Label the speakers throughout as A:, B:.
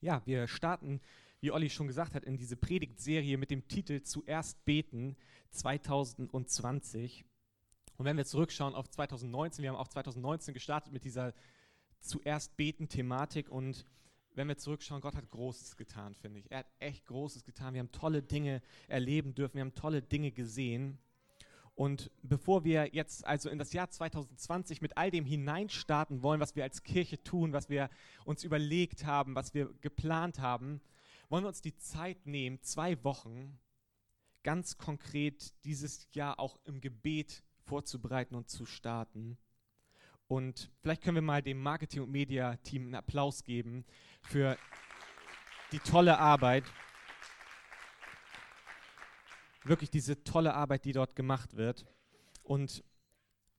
A: Ja, wir starten, wie Olli schon gesagt hat, in diese Predigtserie mit dem Titel Zuerst beten 2020. Und wenn wir zurückschauen auf 2019, wir haben auch 2019 gestartet mit dieser Zuerst beten Thematik und wenn wir zurückschauen, Gott hat Großes getan, finde ich. Er hat echt Großes getan. Wir haben tolle Dinge erleben dürfen, wir haben tolle Dinge gesehen. Und bevor wir jetzt also in das Jahr 2020 mit all dem hineinstarten wollen, was wir als Kirche tun, was wir uns überlegt haben, was wir geplant haben, wollen wir uns die Zeit nehmen, zwei Wochen ganz konkret dieses Jahr auch im Gebet vorzubereiten und zu starten. Und vielleicht können wir mal dem Marketing- und Media-Team einen Applaus geben für die tolle Arbeit wirklich diese tolle Arbeit, die dort gemacht wird. Und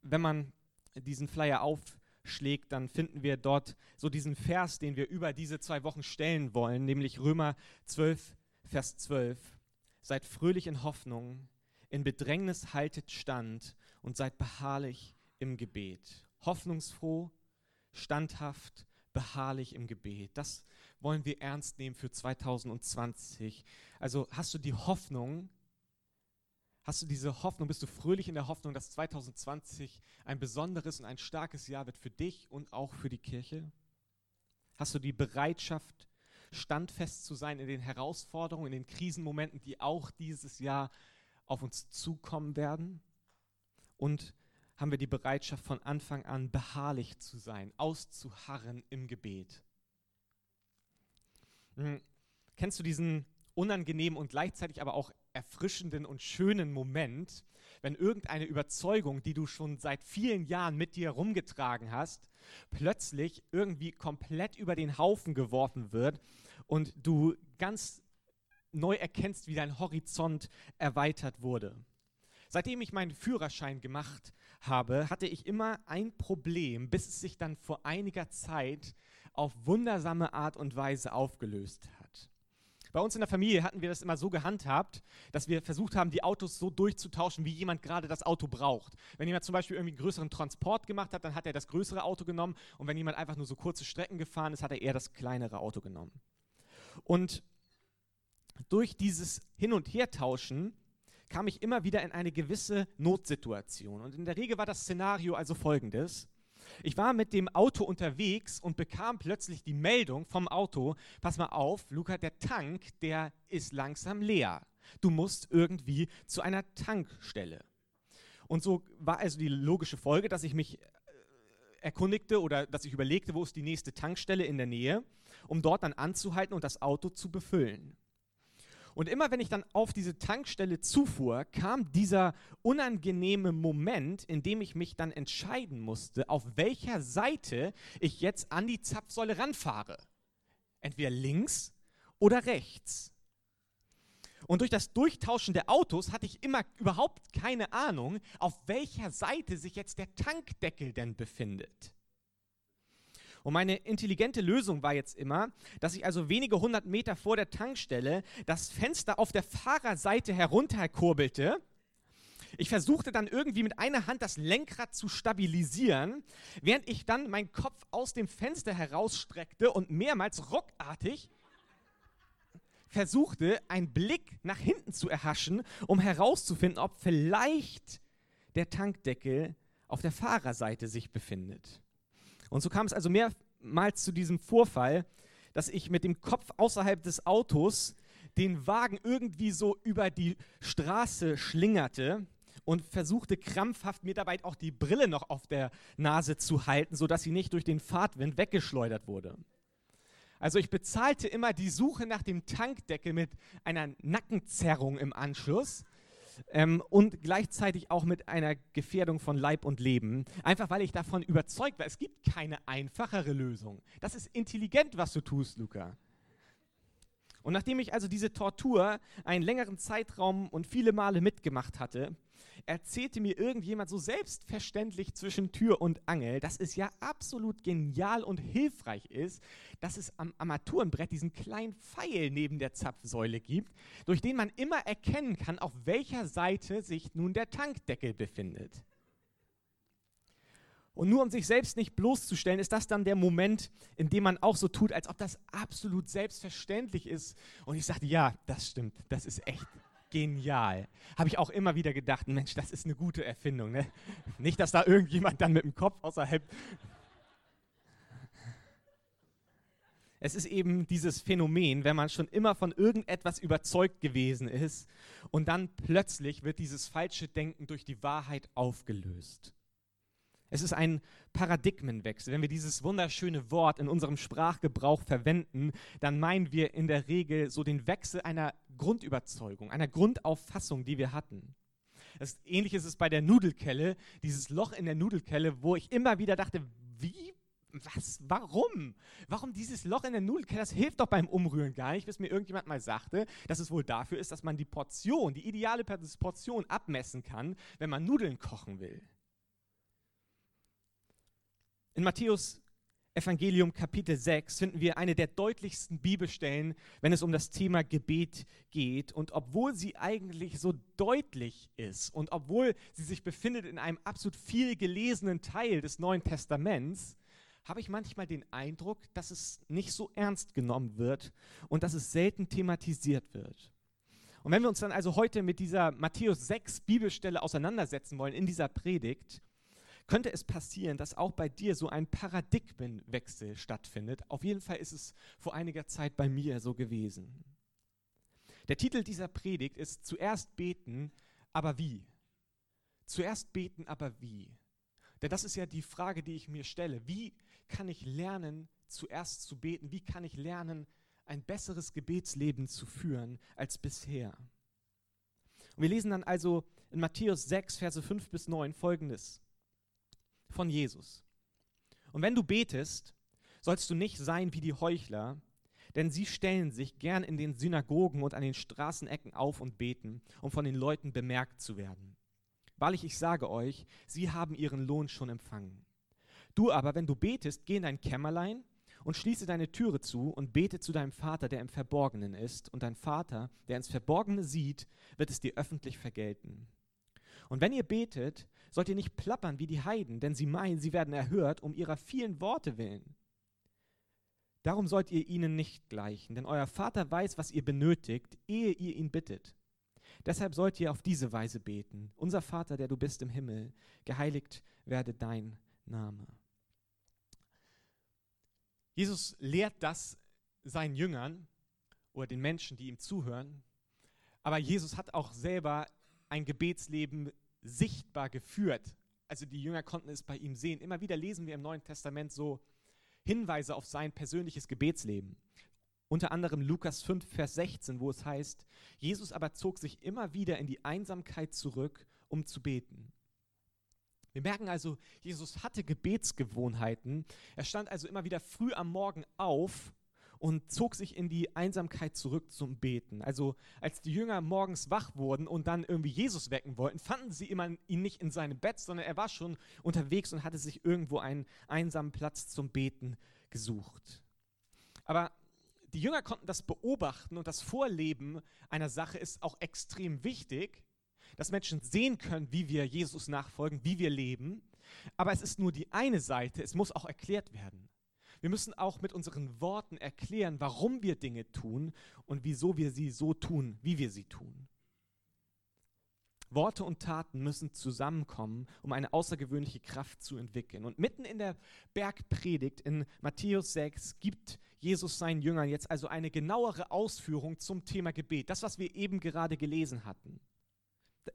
A: wenn man diesen Flyer aufschlägt, dann finden wir dort so diesen Vers, den wir über diese zwei Wochen stellen wollen, nämlich Römer 12, Vers 12. Seid fröhlich in Hoffnung, in Bedrängnis haltet stand und seid beharrlich im Gebet. Hoffnungsfroh, standhaft, beharrlich im Gebet. Das wollen wir ernst nehmen für 2020. Also hast du die Hoffnung, Hast du diese Hoffnung, bist du fröhlich in der Hoffnung, dass 2020 ein besonderes und ein starkes Jahr wird für dich und auch für die Kirche? Hast du die Bereitschaft, standfest zu sein in den Herausforderungen, in den Krisenmomenten, die auch dieses Jahr auf uns zukommen werden? Und haben wir die Bereitschaft von Anfang an beharrlich zu sein, auszuharren im Gebet? Hm. Kennst du diesen unangenehmen und gleichzeitig aber auch erfrischenden und schönen Moment, wenn irgendeine Überzeugung, die du schon seit vielen Jahren mit dir rumgetragen hast, plötzlich irgendwie komplett über den Haufen geworfen wird und du ganz neu erkennst, wie dein Horizont erweitert wurde. Seitdem ich meinen Führerschein gemacht habe, hatte ich immer ein Problem, bis es sich dann vor einiger Zeit auf wundersame Art und Weise aufgelöst hat. Bei uns in der Familie hatten wir das immer so gehandhabt, dass wir versucht haben, die Autos so durchzutauschen, wie jemand gerade das Auto braucht. Wenn jemand zum Beispiel irgendwie einen größeren Transport gemacht hat, dann hat er das größere Auto genommen und wenn jemand einfach nur so kurze Strecken gefahren ist, hat er eher das kleinere Auto genommen. Und durch dieses Hin- und Hertauschen kam ich immer wieder in eine gewisse Notsituation. Und in der Regel war das Szenario also folgendes. Ich war mit dem Auto unterwegs und bekam plötzlich die Meldung vom Auto, pass mal auf, Luca, der Tank, der ist langsam leer. Du musst irgendwie zu einer Tankstelle. Und so war also die logische Folge, dass ich mich äh, erkundigte oder dass ich überlegte, wo ist die nächste Tankstelle in der Nähe, um dort dann anzuhalten und das Auto zu befüllen. Und immer wenn ich dann auf diese Tankstelle zufuhr, kam dieser unangenehme Moment, in dem ich mich dann entscheiden musste, auf welcher Seite ich jetzt an die Zapfsäule ranfahre. Entweder links oder rechts. Und durch das Durchtauschen der Autos hatte ich immer überhaupt keine Ahnung, auf welcher Seite sich jetzt der Tankdeckel denn befindet. Und meine intelligente Lösung war jetzt immer, dass ich also wenige hundert Meter vor der Tankstelle das Fenster auf der Fahrerseite herunterkurbelte. Ich versuchte dann irgendwie mit einer Hand das Lenkrad zu stabilisieren, während ich dann meinen Kopf aus dem Fenster herausstreckte und mehrmals ruckartig versuchte, einen Blick nach hinten zu erhaschen, um herauszufinden, ob vielleicht der Tankdeckel auf der Fahrerseite sich befindet. Und so kam es also mehrmals zu diesem Vorfall, dass ich mit dem Kopf außerhalb des Autos den Wagen irgendwie so über die Straße schlingerte und versuchte krampfhaft mir dabei auch die Brille noch auf der Nase zu halten, sodass sie nicht durch den Fahrtwind weggeschleudert wurde. Also ich bezahlte immer die Suche nach dem Tankdeckel mit einer Nackenzerrung im Anschluss ähm, und gleichzeitig auch mit einer Gefährdung von Leib und Leben. Einfach weil ich davon überzeugt war, es gibt keine einfachere Lösung. Das ist intelligent, was du tust, Luca. Und nachdem ich also diese Tortur einen längeren Zeitraum und viele Male mitgemacht hatte, erzählte mir irgendjemand so selbstverständlich zwischen Tür und Angel, dass es ja absolut genial und hilfreich ist, dass es am Armaturenbrett diesen kleinen Pfeil neben der Zapfsäule gibt, durch den man immer erkennen kann, auf welcher Seite sich nun der Tankdeckel befindet. Und nur um sich selbst nicht bloßzustellen, ist das dann der Moment, in dem man auch so tut, als ob das absolut selbstverständlich ist. Und ich sagte, ja, das stimmt, das ist echt genial. Habe ich auch immer wieder gedacht, Mensch, das ist eine gute Erfindung. Ne? Nicht, dass da irgendjemand dann mit dem Kopf außerhalb Es ist eben dieses Phänomen, wenn man schon immer von irgendetwas überzeugt gewesen ist und dann plötzlich wird dieses falsche Denken durch die Wahrheit aufgelöst. Es ist ein Paradigmenwechsel. Wenn wir dieses wunderschöne Wort in unserem Sprachgebrauch verwenden, dann meinen wir in der Regel so den Wechsel einer Grundüberzeugung, einer Grundauffassung, die wir hatten. Das Ähnliche ist es bei der Nudelkelle, dieses Loch in der Nudelkelle, wo ich immer wieder dachte, wie was, warum? Warum dieses Loch in der Nudelkelle? Das hilft doch beim Umrühren gar nicht, bis mir irgendjemand mal sagte, dass es wohl dafür ist, dass man die Portion, die ideale Portion abmessen kann, wenn man Nudeln kochen will. In Matthäus Evangelium Kapitel 6 finden wir eine der deutlichsten Bibelstellen, wenn es um das Thema Gebet geht. Und obwohl sie eigentlich so deutlich ist und obwohl sie sich befindet in einem absolut viel gelesenen Teil des Neuen Testaments, habe ich manchmal den Eindruck, dass es nicht so ernst genommen wird und dass es selten thematisiert wird. Und wenn wir uns dann also heute mit dieser Matthäus 6 Bibelstelle auseinandersetzen wollen in dieser Predigt, könnte es passieren, dass auch bei dir so ein Paradigmenwechsel stattfindet. Auf jeden Fall ist es vor einiger Zeit bei mir so gewesen. Der Titel dieser Predigt ist Zuerst beten, aber wie? Zuerst beten, aber wie? Denn das ist ja die Frage, die ich mir stelle. Wie kann ich lernen, zuerst zu beten? Wie kann ich lernen, ein besseres Gebetsleben zu führen als bisher? Und wir lesen dann also in Matthäus 6, Verse 5 bis 9 folgendes von Jesus. Und wenn du betest, sollst du nicht sein wie die Heuchler, denn sie stellen sich gern in den Synagogen und an den Straßenecken auf und beten, um von den Leuten bemerkt zu werden. Wahrlich, ich sage euch, sie haben ihren Lohn schon empfangen. Du aber, wenn du betest, geh in dein Kämmerlein und schließe deine Türe zu und bete zu deinem Vater, der im Verborgenen ist, und dein Vater, der ins Verborgene sieht, wird es dir öffentlich vergelten. Und wenn ihr betet, sollt ihr nicht plappern wie die Heiden, denn sie meinen, sie werden erhört um ihrer vielen Worte willen. Darum sollt ihr ihnen nicht gleichen, denn euer Vater weiß, was ihr benötigt, ehe ihr ihn bittet. Deshalb sollt ihr auf diese Weise beten. Unser Vater, der du bist im Himmel, geheiligt werde dein Name. Jesus lehrt das seinen Jüngern oder den Menschen, die ihm zuhören. Aber Jesus hat auch selber ein Gebetsleben sichtbar geführt. Also die Jünger konnten es bei ihm sehen. Immer wieder lesen wir im Neuen Testament so Hinweise auf sein persönliches Gebetsleben. Unter anderem Lukas 5, Vers 16, wo es heißt, Jesus aber zog sich immer wieder in die Einsamkeit zurück, um zu beten. Wir merken also, Jesus hatte Gebetsgewohnheiten. Er stand also immer wieder früh am Morgen auf und zog sich in die Einsamkeit zurück zum Beten. Also als die Jünger morgens wach wurden und dann irgendwie Jesus wecken wollten, fanden sie immer ihn nicht in seinem Bett, sondern er war schon unterwegs und hatte sich irgendwo einen einsamen Platz zum Beten gesucht. Aber die Jünger konnten das beobachten und das Vorleben einer Sache ist auch extrem wichtig, dass Menschen sehen können, wie wir Jesus nachfolgen, wie wir leben. Aber es ist nur die eine Seite, es muss auch erklärt werden. Wir müssen auch mit unseren Worten erklären, warum wir Dinge tun und wieso wir sie so tun, wie wir sie tun. Worte und Taten müssen zusammenkommen, um eine außergewöhnliche Kraft zu entwickeln. Und mitten in der Bergpredigt in Matthäus 6 gibt Jesus seinen Jüngern jetzt also eine genauere Ausführung zum Thema Gebet. Das, was wir eben gerade gelesen hatten.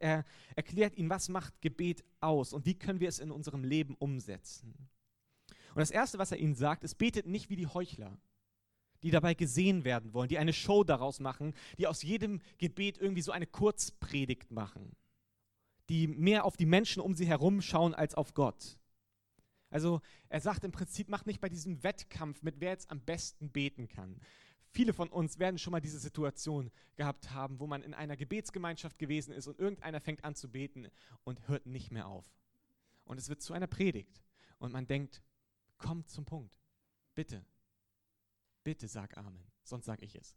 A: Er erklärt ihnen, was macht Gebet aus und wie können wir es in unserem Leben umsetzen. Und das Erste, was er ihnen sagt, ist, betet nicht wie die Heuchler, die dabei gesehen werden wollen, die eine Show daraus machen, die aus jedem Gebet irgendwie so eine Kurzpredigt machen, die mehr auf die Menschen um sie herum schauen als auf Gott. Also er sagt im Prinzip, macht nicht bei diesem Wettkampf mit, wer jetzt am besten beten kann. Viele von uns werden schon mal diese Situation gehabt haben, wo man in einer Gebetsgemeinschaft gewesen ist und irgendeiner fängt an zu beten und hört nicht mehr auf. Und es wird zu einer Predigt. Und man denkt, komm zum Punkt. Bitte. Bitte sag Amen, sonst sag ich es.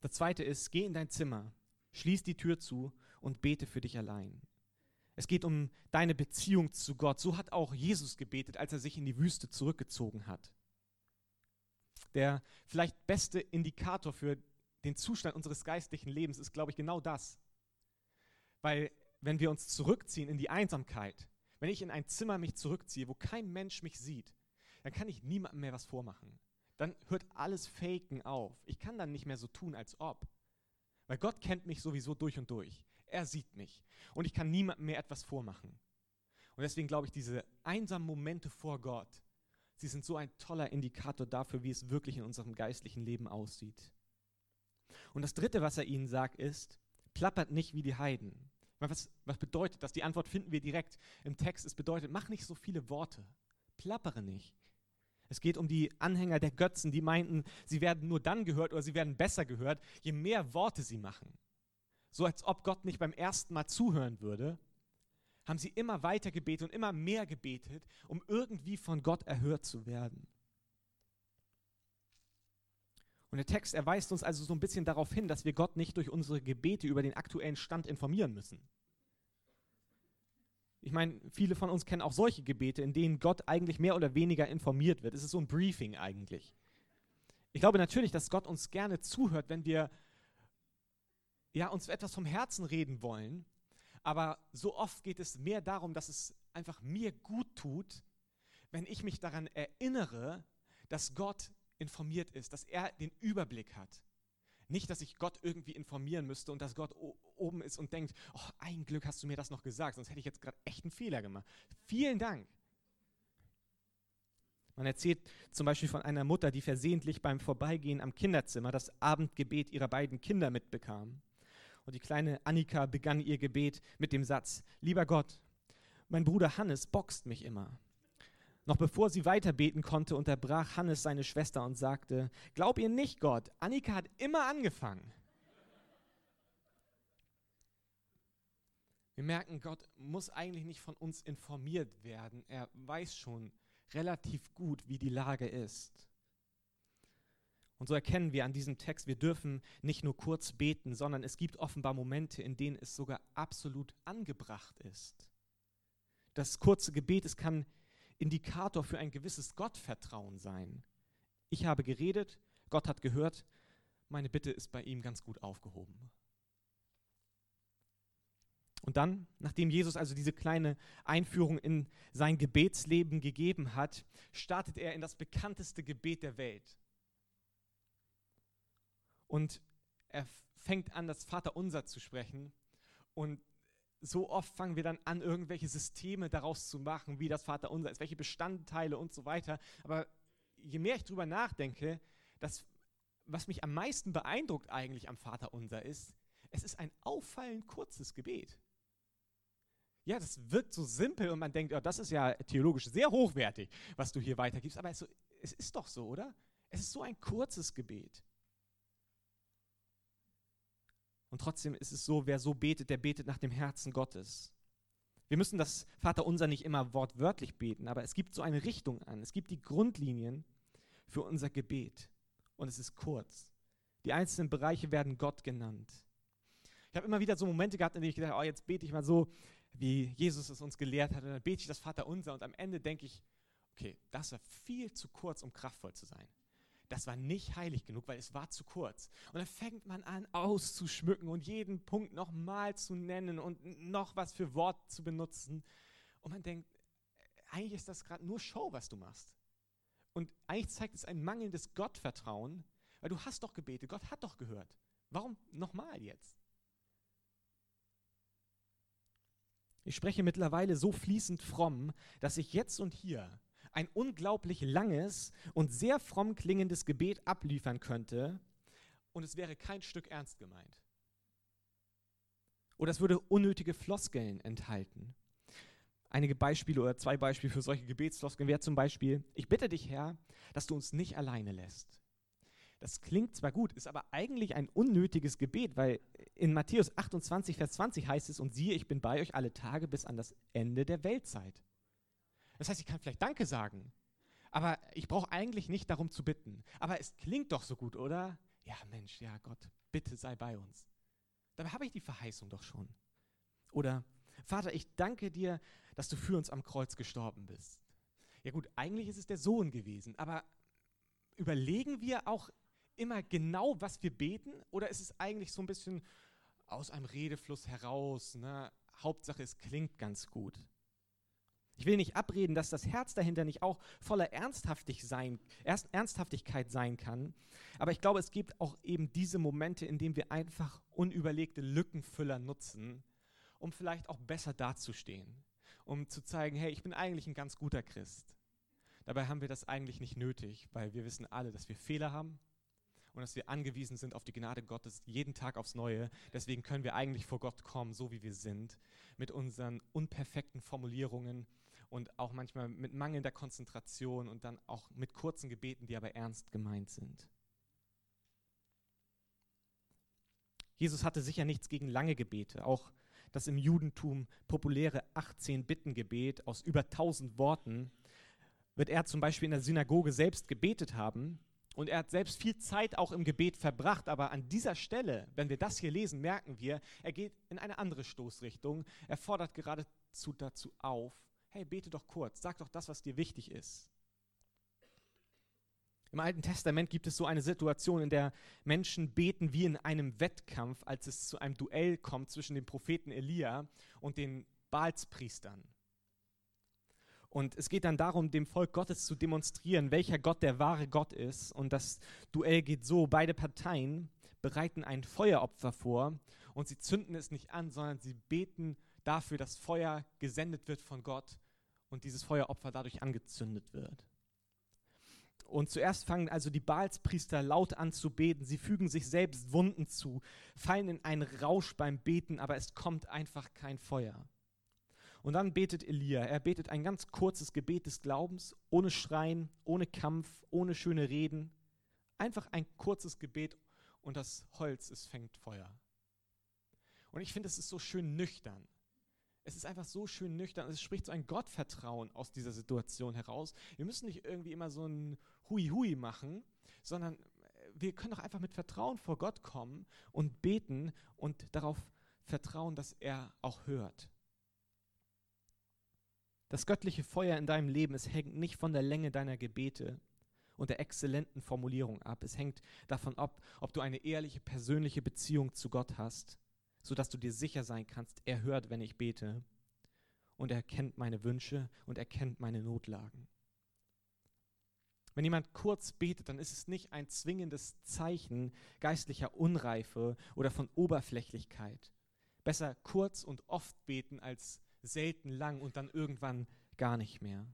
A: Das zweite ist, geh in dein Zimmer, schließ die Tür zu und bete für dich allein. Es geht um deine Beziehung zu Gott. So hat auch Jesus gebetet, als er sich in die Wüste zurückgezogen hat. Der vielleicht beste Indikator für den Zustand unseres geistlichen Lebens ist, glaube ich, genau das. Weil wenn wir uns zurückziehen in die Einsamkeit, wenn ich in ein Zimmer mich zurückziehe, wo kein Mensch mich sieht, dann kann ich niemandem mehr was vormachen. Dann hört alles Faken auf. Ich kann dann nicht mehr so tun, als ob. Weil Gott kennt mich sowieso durch und durch. Er sieht mich. Und ich kann niemandem mehr etwas vormachen. Und deswegen glaube ich, diese einsamen Momente vor Gott, sie sind so ein toller Indikator dafür, wie es wirklich in unserem geistlichen Leben aussieht. Und das Dritte, was er ihnen sagt, ist, plappert nicht wie die Heiden. Was, was bedeutet das? Die Antwort finden wir direkt im Text. Es bedeutet, mach nicht so viele Worte. Plappere nicht. Es geht um die Anhänger der Götzen, die meinten, sie werden nur dann gehört oder sie werden besser gehört, je mehr Worte sie machen. So als ob Gott nicht beim ersten Mal zuhören würde, haben sie immer weiter gebetet und immer mehr gebetet, um irgendwie von Gott erhört zu werden. Und der Text erweist uns also so ein bisschen darauf hin, dass wir Gott nicht durch unsere Gebete über den aktuellen Stand informieren müssen. Ich meine, viele von uns kennen auch solche Gebete, in denen Gott eigentlich mehr oder weniger informiert wird. Es ist so ein Briefing eigentlich. Ich glaube natürlich, dass Gott uns gerne zuhört, wenn wir ja, uns etwas vom Herzen reden wollen. Aber so oft geht es mehr darum, dass es einfach mir gut tut, wenn ich mich daran erinnere, dass Gott informiert ist, dass er den Überblick hat. Nicht, dass ich Gott irgendwie informieren müsste und dass Gott oben ist und denkt, oh, ein Glück hast du mir das noch gesagt, sonst hätte ich jetzt gerade echt einen Fehler gemacht. Vielen Dank. Man erzählt zum Beispiel von einer Mutter, die versehentlich beim Vorbeigehen am Kinderzimmer das Abendgebet ihrer beiden Kinder mitbekam. Und die kleine Annika begann ihr Gebet mit dem Satz, lieber Gott, mein Bruder Hannes boxt mich immer. Noch bevor sie weiter beten konnte, unterbrach Hannes seine Schwester und sagte, Glaub ihr nicht, Gott, Annika hat immer angefangen. Wir merken, Gott muss eigentlich nicht von uns informiert werden. Er weiß schon relativ gut, wie die Lage ist. Und so erkennen wir an diesem Text, wir dürfen nicht nur kurz beten, sondern es gibt offenbar Momente, in denen es sogar absolut angebracht ist. Das kurze Gebet, es kann Indikator für ein gewisses Gottvertrauen sein. Ich habe geredet, Gott hat gehört, meine Bitte ist bei ihm ganz gut aufgehoben. Und dann, nachdem Jesus also diese kleine Einführung in sein Gebetsleben gegeben hat, startet er in das bekannteste Gebet der Welt. Und er fängt an, das Vaterunser zu sprechen. Und so oft fangen wir dann an, irgendwelche Systeme daraus zu machen, wie das Vaterunser ist, welche Bestandteile und so weiter. Aber je mehr ich darüber nachdenke, das, was mich am meisten beeindruckt eigentlich am Vaterunser ist, es ist ein auffallend kurzes Gebet. Ja, das wirkt so simpel und man denkt, oh, das ist ja theologisch sehr hochwertig, was du hier weitergibst. Aber es ist doch so, oder? Es ist so ein kurzes Gebet. Und trotzdem ist es so, wer so betet, der betet nach dem Herzen Gottes. Wir müssen das Vaterunser nicht immer wortwörtlich beten, aber es gibt so eine Richtung an. Es gibt die Grundlinien für unser Gebet. Und es ist kurz. Die einzelnen Bereiche werden Gott genannt. Ich habe immer wieder so Momente gehabt, in denen ich gedacht habe, oh, jetzt bete ich mal so, wie Jesus es uns gelehrt hat. Und dann bete ich das Vaterunser und am Ende denke ich, okay, das war viel zu kurz, um kraftvoll zu sein das war nicht heilig genug, weil es war zu kurz. Und dann fängt man an auszuschmücken und jeden Punkt nochmal zu nennen und noch was für Wort zu benutzen. Und man denkt, eigentlich ist das gerade nur Show, was du machst. Und eigentlich zeigt es ein mangelndes Gottvertrauen, weil du hast doch gebetet, Gott hat doch gehört. Warum nochmal jetzt? Ich spreche mittlerweile so fließend fromm, dass ich jetzt und hier ein unglaublich langes und sehr fromm klingendes Gebet abliefern könnte und es wäre kein Stück ernst gemeint. Oder es würde unnötige Floskeln enthalten. Einige Beispiele oder zwei Beispiele für solche Gebetsfloskeln wäre zum Beispiel, ich bitte dich, Herr, dass du uns nicht alleine lässt. Das klingt zwar gut, ist aber eigentlich ein unnötiges Gebet, weil in Matthäus 28, Vers 20 heißt es, und siehe, ich bin bei euch alle Tage bis an das Ende der Weltzeit. Das heißt, ich kann vielleicht Danke sagen, aber ich brauche eigentlich nicht darum zu bitten. Aber es klingt doch so gut, oder? Ja, Mensch, ja, Gott, bitte sei bei uns. Dabei habe ich die Verheißung doch schon. Oder Vater, ich danke dir, dass du für uns am Kreuz gestorben bist. Ja gut, eigentlich ist es der Sohn gewesen, aber überlegen wir auch immer genau, was wir beten? Oder ist es eigentlich so ein bisschen aus einem Redefluss heraus? Ne? Hauptsache, es klingt ganz gut. Ich will nicht abreden, dass das Herz dahinter nicht auch voller Ernsthaftig sein, Ernsthaftigkeit sein kann. Aber ich glaube, es gibt auch eben diese Momente, in denen wir einfach unüberlegte Lückenfüller nutzen, um vielleicht auch besser dazustehen. Um zu zeigen, hey, ich bin eigentlich ein ganz guter Christ. Dabei haben wir das eigentlich nicht nötig, weil wir wissen alle, dass wir Fehler haben und dass wir angewiesen sind auf die Gnade Gottes jeden Tag aufs Neue. Deswegen können wir eigentlich vor Gott kommen, so wie wir sind, mit unseren unperfekten Formulierungen und auch manchmal mit mangelnder Konzentration und dann auch mit kurzen Gebeten, die aber ernst gemeint sind. Jesus hatte sicher nichts gegen lange Gebete. Auch das im Judentum populäre 18-Bitten-Gebet aus über 1000 Worten wird er zum Beispiel in der Synagoge selbst gebetet haben. Und er hat selbst viel Zeit auch im Gebet verbracht. Aber an dieser Stelle, wenn wir das hier lesen, merken wir, er geht in eine andere Stoßrichtung. Er fordert geradezu dazu auf, hey, bete doch kurz, sag doch das, was dir wichtig ist. Im Alten Testament gibt es so eine Situation, in der Menschen beten wie in einem Wettkampf, als es zu einem Duell kommt zwischen dem Propheten Elia und den Baalspriestern. Und es geht dann darum, dem Volk Gottes zu demonstrieren, welcher Gott der wahre Gott ist. Und das Duell geht so, beide Parteien bereiten ein Feueropfer vor und sie zünden es nicht an, sondern sie beten dafür, dass Feuer gesendet wird von Gott und dieses Feueropfer dadurch angezündet wird. Und zuerst fangen also die Baalspriester laut an zu beten. Sie fügen sich selbst Wunden zu, fallen in einen Rausch beim Beten, aber es kommt einfach kein Feuer. Und dann betet Elia. Er betet ein ganz kurzes Gebet des Glaubens, ohne Schreien, ohne Kampf, ohne schöne Reden. Einfach ein kurzes Gebet und das Holz, es fängt Feuer. Und ich finde, es ist so schön nüchtern. Es ist einfach so schön nüchtern. Es spricht so ein Gottvertrauen aus dieser Situation heraus. Wir müssen nicht irgendwie immer so ein Hui-Hui machen, sondern äh, wir können doch einfach mit Vertrauen vor Gott kommen und beten und darauf vertrauen, dass er auch hört. Das göttliche Feuer in deinem Leben, es hängt nicht von der Länge deiner Gebete und der exzellenten Formulierung ab. Es hängt davon ab, ob du eine ehrliche, persönliche Beziehung zu Gott hast sodass du dir sicher sein kannst, er hört, wenn ich bete und er kennt meine Wünsche und er kennt meine Notlagen. Wenn jemand kurz betet, dann ist es nicht ein zwingendes Zeichen geistlicher Unreife oder von Oberflächlichkeit. Besser kurz und oft beten als selten lang und dann irgendwann gar nicht mehr.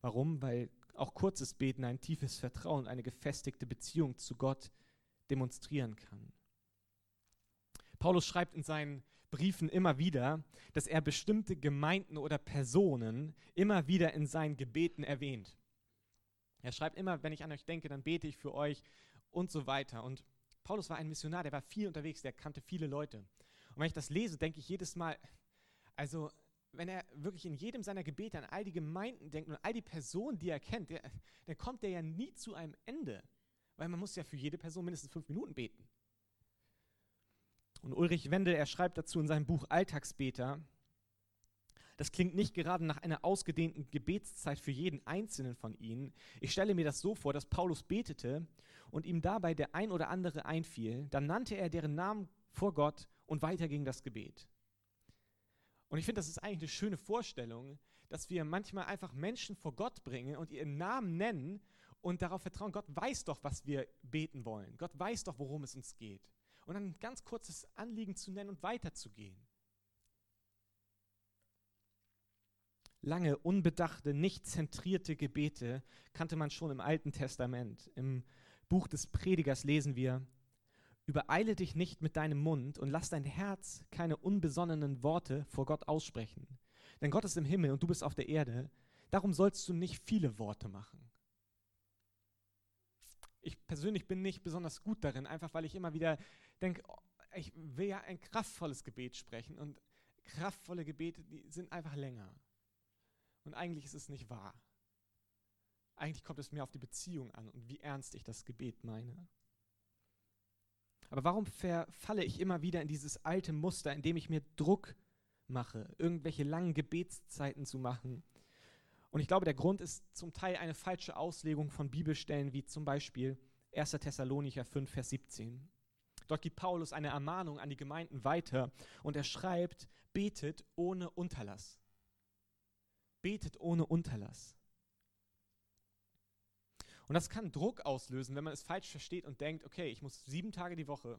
A: Warum? Weil auch kurzes Beten ein tiefes Vertrauen, eine gefestigte Beziehung zu Gott demonstrieren kann. Paulus schreibt in seinen Briefen immer wieder, dass er bestimmte Gemeinden oder Personen immer wieder in seinen Gebeten erwähnt. Er schreibt immer, wenn ich an euch denke, dann bete ich für euch und so weiter. Und Paulus war ein Missionar, der war viel unterwegs, der kannte viele Leute. Und wenn ich das lese, denke ich jedes Mal, also wenn er wirklich in jedem seiner Gebete an all die Gemeinden denkt und all die Personen, die er kennt, der, dann kommt er ja nie zu einem Ende. Weil man muss ja für jede Person mindestens fünf Minuten beten. Und Ulrich Wendel, er schreibt dazu in seinem Buch Alltagsbeter, das klingt nicht gerade nach einer ausgedehnten Gebetszeit für jeden einzelnen von ihnen. Ich stelle mir das so vor, dass Paulus betete und ihm dabei der ein oder andere einfiel. Dann nannte er deren Namen vor Gott und weiter ging das Gebet. Und ich finde, das ist eigentlich eine schöne Vorstellung, dass wir manchmal einfach Menschen vor Gott bringen und ihren Namen nennen und darauf vertrauen, Gott weiß doch, was wir beten wollen. Gott weiß doch, worum es uns geht und ein ganz kurzes Anliegen zu nennen und weiterzugehen. Lange, unbedachte, nicht zentrierte Gebete kannte man schon im Alten Testament. Im Buch des Predigers lesen wir, Übereile dich nicht mit deinem Mund und lass dein Herz keine unbesonnenen Worte vor Gott aussprechen. Denn Gott ist im Himmel und du bist auf der Erde. Darum sollst du nicht viele Worte machen ich persönlich bin nicht besonders gut darin, einfach weil ich immer wieder denke, oh, ich will ja ein kraftvolles Gebet sprechen und kraftvolle Gebete, die sind einfach länger. Und eigentlich ist es nicht wahr. Eigentlich kommt es mir auf die Beziehung an und wie ernst ich das Gebet meine. Aber warum verfalle ich immer wieder in dieses alte Muster, in dem ich mir Druck mache, irgendwelche langen Gebetszeiten zu machen? Und ich glaube, der Grund ist zum Teil eine falsche Auslegung von Bibelstellen, wie zum Beispiel 1. Thessalonicher 5, Vers 17. Dort gibt Paulus eine Ermahnung an die Gemeinden weiter und er schreibt, betet ohne Unterlass. Betet ohne Unterlass. Und das kann Druck auslösen, wenn man es falsch versteht und denkt, okay, ich muss sieben Tage die Woche,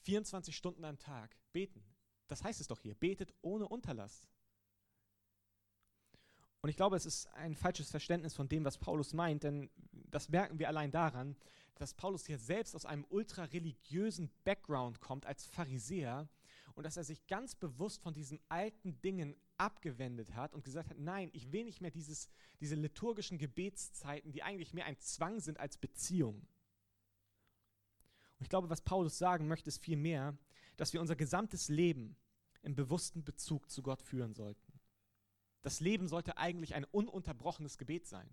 A: 24 Stunden am Tag beten. Das heißt es doch hier, betet ohne Unterlass. Und ich glaube, es ist ein falsches Verständnis von dem, was Paulus meint, denn das merken wir allein daran, dass Paulus hier selbst aus einem ultra-religiösen Background kommt als Pharisäer und dass er sich ganz bewusst von diesen alten Dingen abgewendet hat und gesagt hat, nein, ich will nicht mehr dieses, diese liturgischen Gebetszeiten, die eigentlich mehr ein Zwang sind als Beziehung. Und ich glaube, was Paulus sagen möchte, ist vielmehr, dass wir unser gesamtes Leben im bewussten Bezug zu Gott führen sollten. Das Leben sollte eigentlich ein ununterbrochenes Gebet sein.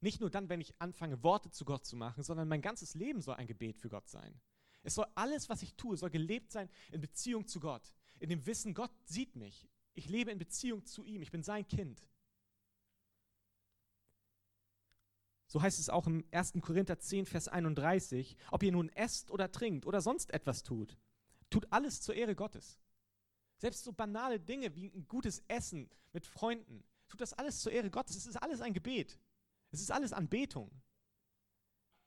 A: Nicht nur dann, wenn ich anfange, Worte zu Gott zu machen, sondern mein ganzes Leben soll ein Gebet für Gott sein. Es soll alles, was ich tue, soll gelebt sein in Beziehung zu Gott. In dem Wissen, Gott sieht mich. Ich lebe in Beziehung zu ihm. Ich bin sein Kind. So heißt es auch im 1. Korinther 10, Vers 31. Ob ihr nun esst oder trinkt oder sonst etwas tut, tut alles zur Ehre Gottes. Selbst so banale Dinge wie ein gutes Essen mit Freunden, tut das alles zur Ehre Gottes. Es ist alles ein Gebet. Es ist alles Anbetung.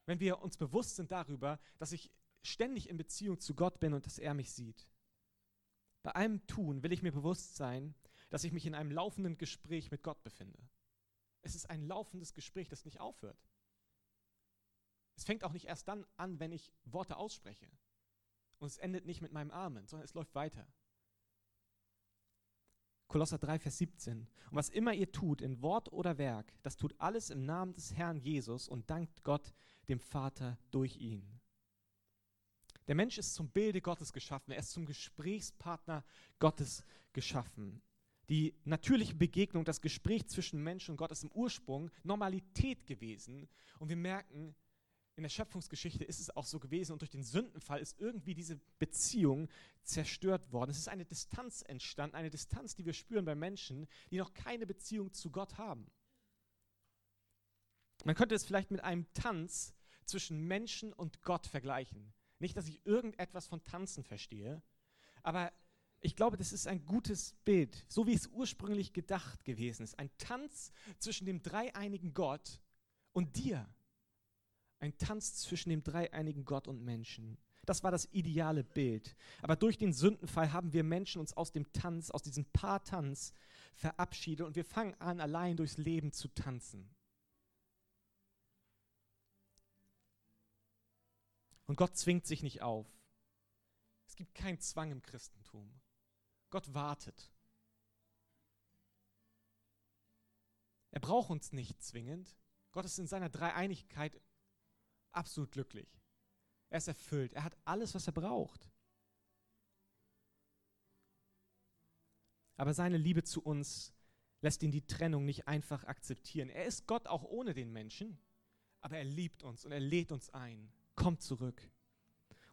A: Wenn wir uns bewusst sind darüber, dass ich ständig in Beziehung zu Gott bin und dass er mich sieht. Bei allem Tun will ich mir bewusst sein, dass ich mich in einem laufenden Gespräch mit Gott befinde. Es ist ein laufendes Gespräch, das nicht aufhört. Es fängt auch nicht erst dann an, wenn ich Worte ausspreche. Und es endet nicht mit meinem Amen, sondern es läuft weiter. Kolosser 3, Vers 17. Und was immer ihr tut, in Wort oder Werk, das tut alles im Namen des Herrn Jesus und dankt Gott, dem Vater, durch ihn. Der Mensch ist zum Bilde Gottes geschaffen, er ist zum Gesprächspartner Gottes geschaffen. Die natürliche Begegnung, das Gespräch zwischen Mensch und Gott ist im Ursprung Normalität gewesen. Und wir merken, in der Schöpfungsgeschichte ist es auch so gewesen und durch den Sündenfall ist irgendwie diese Beziehung zerstört worden. Es ist eine Distanz entstanden, eine Distanz, die wir spüren bei Menschen, die noch keine Beziehung zu Gott haben. Man könnte es vielleicht mit einem Tanz zwischen Menschen und Gott vergleichen. Nicht, dass ich irgendetwas von Tanzen verstehe, aber ich glaube, das ist ein gutes Bild, so wie es ursprünglich gedacht gewesen ist. Ein Tanz zwischen dem dreieinigen Gott und dir. Ein Tanz zwischen dem dreieinigen Gott und Menschen. Das war das ideale Bild. Aber durch den Sündenfall haben wir Menschen uns aus dem Tanz, aus diesem Paartanz verabschiedet und wir fangen an, allein durchs Leben zu tanzen. Und Gott zwingt sich nicht auf. Es gibt keinen Zwang im Christentum. Gott wartet. Er braucht uns nicht zwingend. Gott ist in seiner Dreieinigkeit absolut glücklich. Er ist erfüllt. Er hat alles, was er braucht. Aber seine Liebe zu uns lässt ihn die Trennung nicht einfach akzeptieren. Er ist Gott auch ohne den Menschen, aber er liebt uns und er lädt uns ein. Kommt zurück.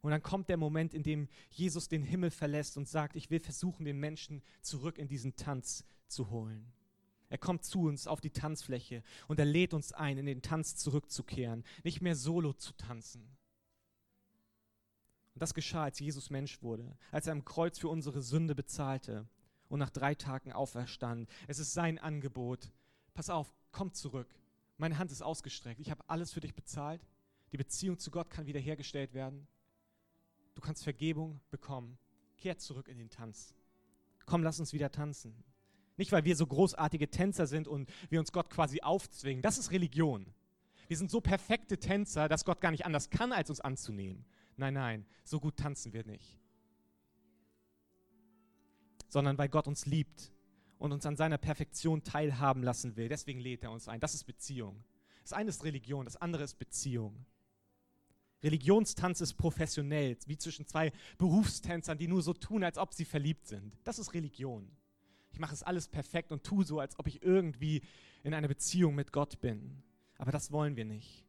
A: Und dann kommt der Moment, in dem Jesus den Himmel verlässt und sagt, ich will versuchen, den Menschen zurück in diesen Tanz zu holen. Er kommt zu uns auf die Tanzfläche und er lädt uns ein, in den Tanz zurückzukehren, nicht mehr solo zu tanzen. Und das geschah, als Jesus Mensch wurde, als er am Kreuz für unsere Sünde bezahlte und nach drei Tagen auferstand. Es ist sein Angebot. Pass auf, komm zurück. Meine Hand ist ausgestreckt. Ich habe alles für dich bezahlt. Die Beziehung zu Gott kann wiederhergestellt werden. Du kannst Vergebung bekommen. Kehr zurück in den Tanz. Komm, lass uns wieder tanzen. Nicht, weil wir so großartige Tänzer sind und wir uns Gott quasi aufzwingen. Das ist Religion. Wir sind so perfekte Tänzer, dass Gott gar nicht anders kann, als uns anzunehmen. Nein, nein, so gut tanzen wir nicht. Sondern weil Gott uns liebt und uns an seiner Perfektion teilhaben lassen will. Deswegen lädt er uns ein. Das ist Beziehung. Das eine ist Religion, das andere ist Beziehung. Religionstanz ist professionell, wie zwischen zwei Berufstänzern, die nur so tun, als ob sie verliebt sind. Das ist Religion ich mache es alles perfekt und tue so, als ob ich irgendwie in einer Beziehung mit Gott bin. Aber das wollen wir nicht.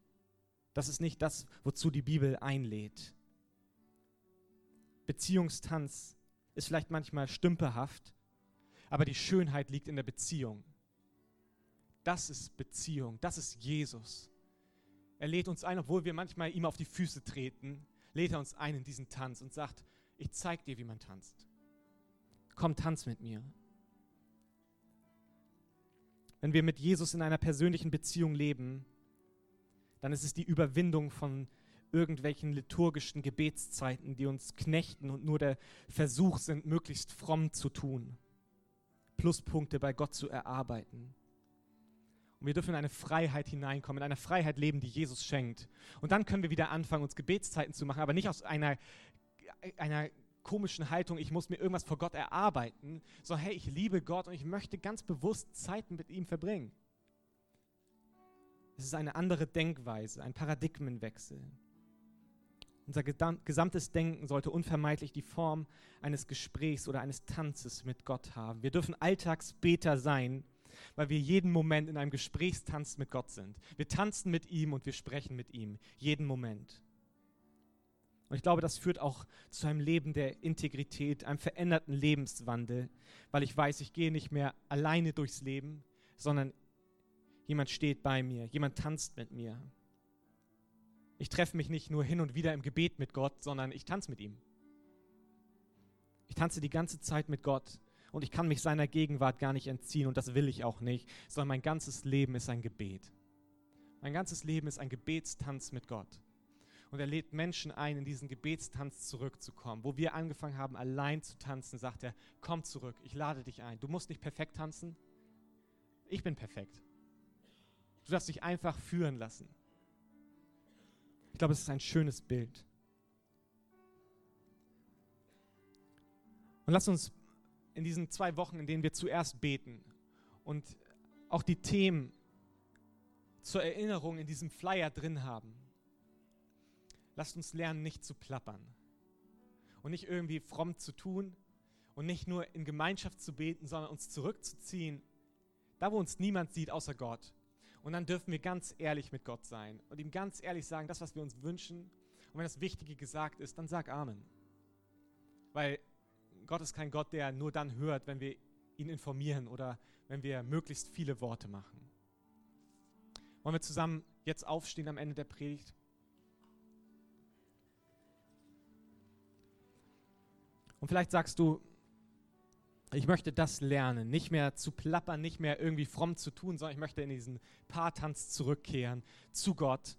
A: Das ist nicht das, wozu die Bibel einlädt. Beziehungstanz ist vielleicht manchmal stümperhaft, aber die Schönheit liegt in der Beziehung. Das ist Beziehung, das ist Jesus. Er lädt uns ein, obwohl wir manchmal ihm auf die Füße treten, lädt er uns ein in diesen Tanz und sagt, ich zeig dir, wie man tanzt. Komm, tanz mit mir. Wenn wir mit Jesus in einer persönlichen Beziehung leben, dann ist es die Überwindung von irgendwelchen liturgischen Gebetszeiten, die uns knechten und nur der Versuch sind, möglichst fromm zu tun, Pluspunkte bei Gott zu erarbeiten. Und wir dürfen in eine Freiheit hineinkommen, in eine Freiheit leben, die Jesus schenkt. Und dann können wir wieder anfangen, uns Gebetszeiten zu machen, aber nicht aus einer, einer komischen Haltung, ich muss mir irgendwas vor Gott erarbeiten, sondern hey, ich liebe Gott und ich möchte ganz bewusst Zeiten mit ihm verbringen. Es ist eine andere Denkweise, ein Paradigmenwechsel. Unser gesamtes Denken sollte unvermeidlich die Form eines Gesprächs oder eines Tanzes mit Gott haben. Wir dürfen Alltagsbeter sein, weil wir jeden Moment in einem Gesprächstanz mit Gott sind. Wir tanzen mit ihm und wir sprechen mit ihm, jeden Moment. Und ich glaube, das führt auch zu einem Leben der Integrität, einem veränderten Lebenswandel, weil ich weiß, ich gehe nicht mehr alleine durchs Leben, sondern jemand steht bei mir, jemand tanzt mit mir. Ich treffe mich nicht nur hin und wieder im Gebet mit Gott, sondern ich tanze mit ihm. Ich tanze die ganze Zeit mit Gott und ich kann mich seiner Gegenwart gar nicht entziehen und das will ich auch nicht, sondern mein ganzes Leben ist ein Gebet. Mein ganzes Leben ist ein Gebetstanz mit Gott. Und er lädt Menschen ein, in diesen Gebetstanz zurückzukommen. Wo wir angefangen haben, allein zu tanzen, sagt er, komm zurück, ich lade dich ein. Du musst nicht perfekt tanzen. Ich bin perfekt. Du darfst dich einfach führen lassen. Ich glaube, es ist ein schönes Bild. Und lass uns in diesen zwei Wochen, in denen wir zuerst beten und auch die Themen zur Erinnerung in diesem Flyer drin haben, lasst uns lernen, nicht zu plappern und nicht irgendwie fromm zu tun und nicht nur in Gemeinschaft zu beten, sondern uns zurückzuziehen, da wo uns niemand sieht außer Gott. Und dann dürfen wir ganz ehrlich mit Gott sein und ihm ganz ehrlich sagen, das, was wir uns wünschen. Und wenn das Wichtige gesagt ist, dann sag Amen. Weil Gott ist kein Gott, der nur dann hört, wenn wir ihn informieren oder wenn wir möglichst viele Worte machen. Wollen wir zusammen jetzt aufstehen am Ende der Predigt? Und vielleicht sagst du, ich möchte das lernen, nicht mehr zu plappern, nicht mehr irgendwie fromm zu tun, sondern ich möchte in diesen Paartanz zurückkehren zu Gott.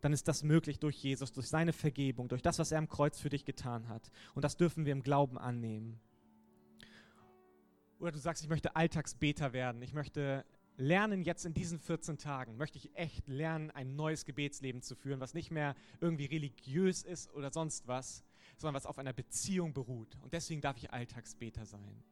A: Dann ist das möglich durch Jesus, durch seine Vergebung, durch das, was er am Kreuz für dich getan hat. Und das dürfen wir im Glauben annehmen. Oder du sagst, ich möchte Alltagsbeter werden, ich möchte lernen jetzt in diesen 14 Tagen, möchte ich echt lernen, ein neues Gebetsleben zu führen, was nicht mehr irgendwie religiös ist oder sonst was, sondern was auf einer Beziehung beruht. Und deswegen darf ich Alltagsbeter sein.